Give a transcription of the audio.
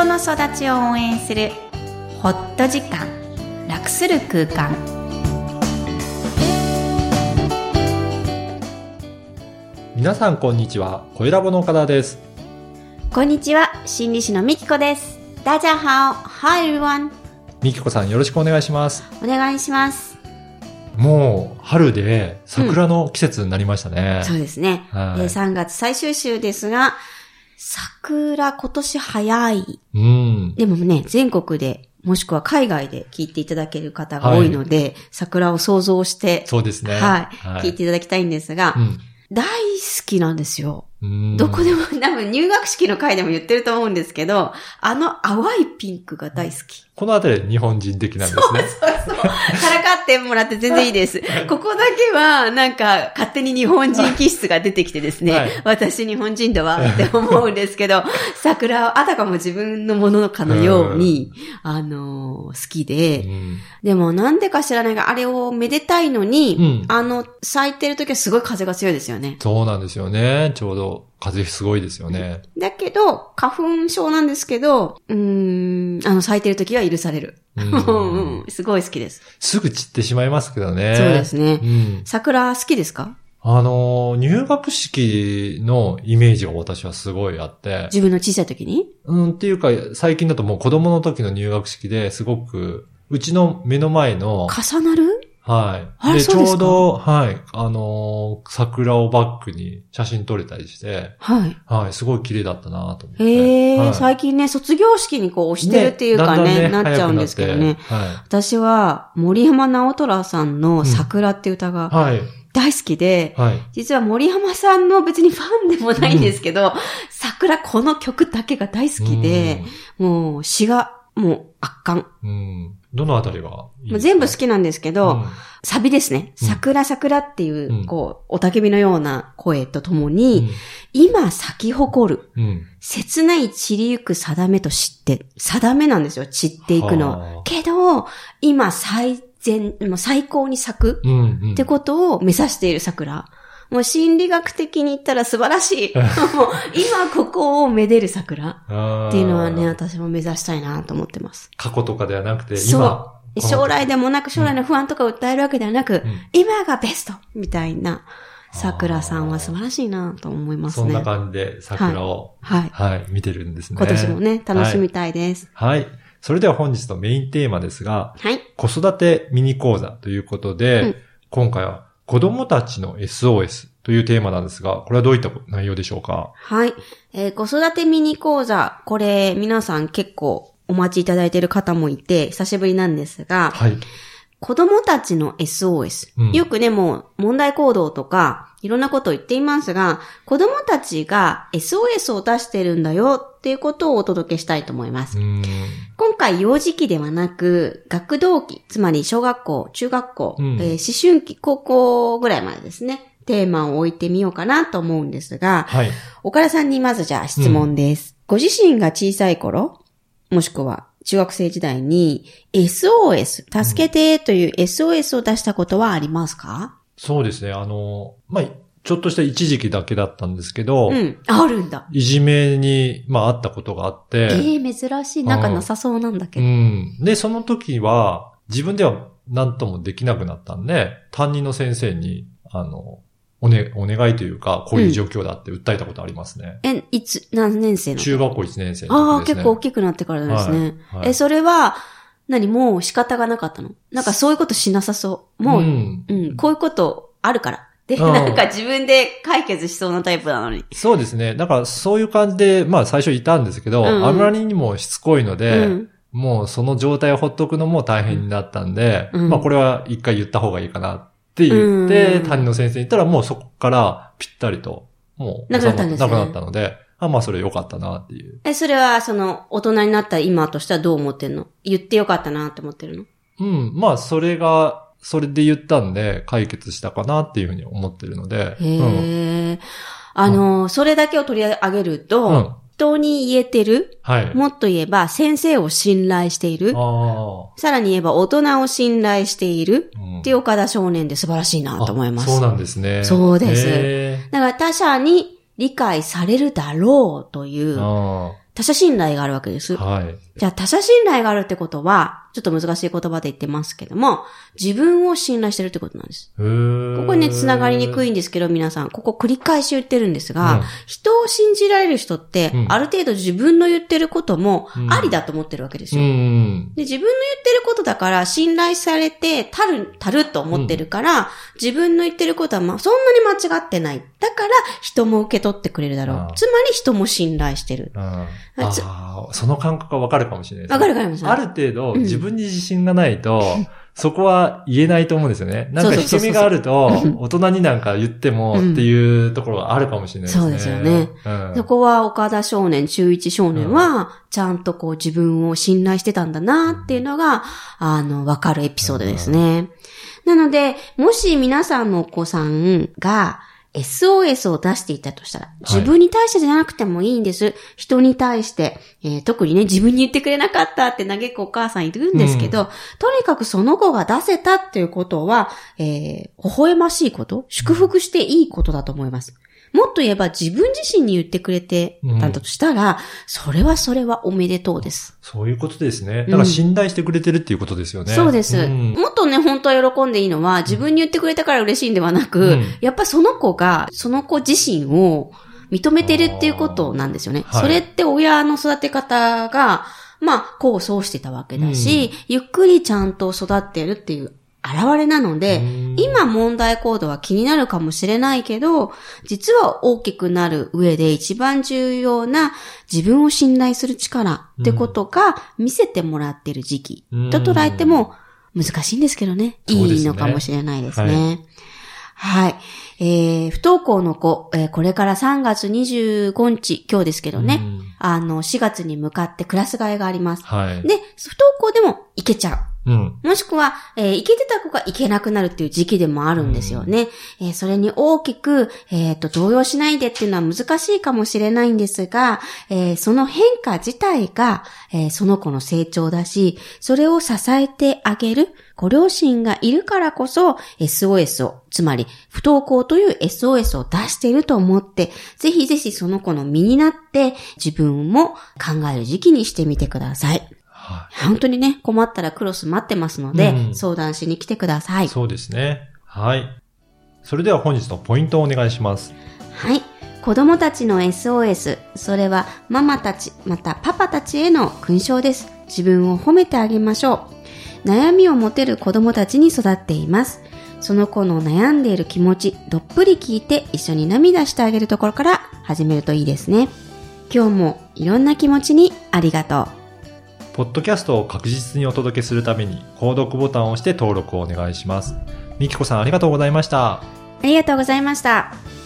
人の育ちを応援するホット時間楽する空間。皆さんこんにちは。声ラボの岡田です。こんにちは。心理師のみきこです。大家好 Hi everyone みきこさんよろしくお願いします。お願いします。もう春で桜の季節になりましたね。そうですね、はい。えー3月最終週ですが桜今年早いうん。でもね、全国で、もしくは海外で聞いていただける方が多いので、桜を想像して、そうですね。はい、聞いていただきたいんですが、うん大好きなんですよ。うん。どこでも、多分入学式の回でも言ってると思うんですけど、あの淡いピンクが大好き。このあたり日本人的なんですね。そうそう。からかってもらって全然いいです。ここだけは、なんか、勝手に日本人気質が出てきてですね、はい。私日本人だわって思うんですけど、桜はあたかも自分のものかのように、あのー好きで、うん。でもなんでか知らないが、あれをめでたいのに、うん。あの、咲いてる時はすごい風が強いですよね。そうなんですよね。ちょうど風すごいですよね。だけど、花粉症なんですけど、うーん、あの、咲いてる時は許される。ううんん、うん、すごい好きです。すぐ散ってしまいますけどね。そうですねうん。桜好きですか？あのー、入学式のイメージが私はすごいあって。自分の小さい時に？うん、っていうか、最近だともう子供の時の入学式ですごく、うちの目の前の、重なる？はい。あで、ちょうど、はい、あのー桜をバックに写真撮れたりして、はい。はい、すごい綺麗だったなと思って。へえ、はい最近ね、卒業式にこう押してるっていうかね、だんだんなっちゃうんですけどね。早くなって私は森山直虎さんの桜って歌がはい。はい。大好きで、はい。実は森山さんの別にファンでもないんですけど、桜この曲だけが大好きで、もう詩がもう圧巻。うん、うん。どのあたりがいい全部好きなんですけど、うんサビですね。うん桜桜っていう、うんこう、おたけびのような声とともに、今咲き誇る、うん。うん。切ない散りゆく定めと知って、定めなんですよ、散っていくの。けど、今最善、もう最高に咲くうん、うん。ってことを目指している桜。もう心理学的に言ったら素晴らしい。もう今ここをめでる桜っっていうのはね、、私も目指したいなと思ってます。過去とかではなくて、そう今。将来でもなく将来の不安とか訴えるわけではなく、うん今がベストみたいな桜さんは素晴らしいなと思いますね。そんな感じで桜を、はい。はい、見てるんですね。今年もね、楽しみたいです。はい。それでは本日のメインテーマですが、はい。子育てミニ講座ということで、うん今回は子供たちの SOS というテーマなんですが、これはどういった内容でしょうか？はい。えー子育てミニ講座、これ皆さん結構お待ちいただいている方もいて、久しぶりなんですが、はい。子供たちの SOS、うんよくね、もう問題行動とか、いろんなことを言っていますが、子供たちが SOS を出してるんだよっていうことをお届けしたいと思います。今回幼児期ではなく、学童期、つまり小学校、中学校、うんえー思春期、高校ぐらいまでですね、テーマを置いてみようかなと思うんですが、はい。岡田さんにまずじゃあ質問です。ご自身が小さい頃、もしくは中学生時代に SOS、助けてという SOS を出したことはありますか？そうですね。あの、まあ、ちょっとした一時期だけだったんですけど、うん。あるんだ。いじめに、まあ、あったことがあって、ええ珍しい。なんかなさそうなんだけうど。ん。で、その時は、自分では何ともできなくなったんで、担任の先生に、あの、おね、お願いというか、こういう状況だって訴えたことありますね。え、いつ、何年生の中学校1年生ああ、の時ですね。結構大きくなってからですね。はいはいえ、それは、何もう仕方がなかったの？なんかそういうことしなさそう。もう、ううん、ん。こういうことあるから。で、うんなんか自分で解決しそうなタイプなのに。そうですね。だからそういう感じで、まあ最初いたんですけど、うんうんあまりにもしつこいので、うん。もうその状態をほっとくのも大変になったんで、うんまあこれは一回言った方がいいかなって言って、うん担任の先生に言ったらもうそこからぴったりと、もうなくなったんですねなくなったので、あまあそれ良かったなっていう。え、それは、その、大人になった今としてはどう思ってんの？言ってよかったなって思ってるの？うん。まあそれが、それで言ったんで解決したかなっていうふうに思ってるので。へうん。え。あの、それだけを取り上げると、うん人に言えてる？はい。もっと言えば、先生を信頼しているあさらに言えば、大人を信頼しているあ。うんっていう岡田少年で素晴らしいなと思います。あそうなんですね。そうですへだから他者に理解されるだろうという他者信頼があるわけです。はい。じゃあ他者信頼があるってことは、ちょっと難しい言葉で言ってますけども、自分を信頼してるってことなんです。ここね、繋がりにくいんですけど、皆さん、ここ繰り返し言ってるんですが、うん人を信じられる人って、うんある程度自分の言ってることもうんありだと思ってるわけですうよ。ん。で自分の言ってることだから、信頼されて、たる、たると思ってるから、自分の言ってることは、まあ、そんなに間違ってない。だから、人も受け取ってくれるだろうつまり、人も信頼してる。ああその感覚がわかるかもしれないですねわかるかもしれないある程度、うん自分に自信がないと、そこは言えないと思うんですよね。なんか引け目があるとうん、大人になんか言ってもうんっていうところがあるかもしれないですね。そうですよね。うん。そこは岡田少年、中一少年は、ちゃんとこう自分を信頼してたんだなっていうのが、あの、わかるエピソードですね。なので、もし皆さんのお子さんが、SOS を出していたとしたら、自分に対してじゃなくてもいいんです。人に対して、えー特にね、自分に言ってくれなかったって嘆くお母さんいるんですけど、とにかくその子が出せたっていうことは、えー、微笑ましいこと祝福していいことだと思います。もっと言えば自分自身に言ってくれてたんだとしたら、それはそれはおめでとうです。そういうことですね。だから信頼してくれてるっていうことですよね。そうです、んもっとね、本当は喜んでいいのは、自分に言ってくれたから嬉しいんではなく、うんやっぱその子が、その子自身を認めてるっていうことなんですよね。はいそれって親の育て方が、まあ、こうそうしてたわけだし、ゆっくりちゃんと育ってるっていう現れなので、うん今問題行動は気になるかもしれないけど、実は大きくなる上で一番重要な自分を信頼する力ってことが見せてもらってる時期うんと捉えても難しいんですけどね。いいのかもしれないですね。はい。えー、不登校の子、えーこれから3月25日、今日ですけどね、うんあの、4月に向かってクラス替えがあります。はい。で、不登校でも行けちゃう。うん。もしくは、えー行けてた子が行けなくなるっていう時期でもあるんですよね。えーそれに大きく、えっ、と、動揺しないでっていうのは難しいかもしれないんですが、えーその変化自体が、えーその子の成長だし、それを支えてあげる、ご両親がいるからこそ、SOS を、つまり、不登校という SOS を出していると思って、ぜひぜひその子の身になって、自分も考える時期にしてみてください。は本当にね、困ったらクロス待ってますので、うん相談しに来てください。い。そうですね。はい。それでは本日のポイントをお願いします。はい。子供たちの SOS、それはママたち、またパパたちへの勲章です。自分を褒めてあげましょう。悩みを持てる子供たちに育っています。その子の悩んでいる気持ち、どっぷり聞いて一緒に涙してあげるところから始めるといいですね。今日もいろんな気持ちにありがとう。ポッドキャストを確実にお届けするために、購読ボタンを押して登録をお願いします。みきこさんありがとうございました。ありがとうございました。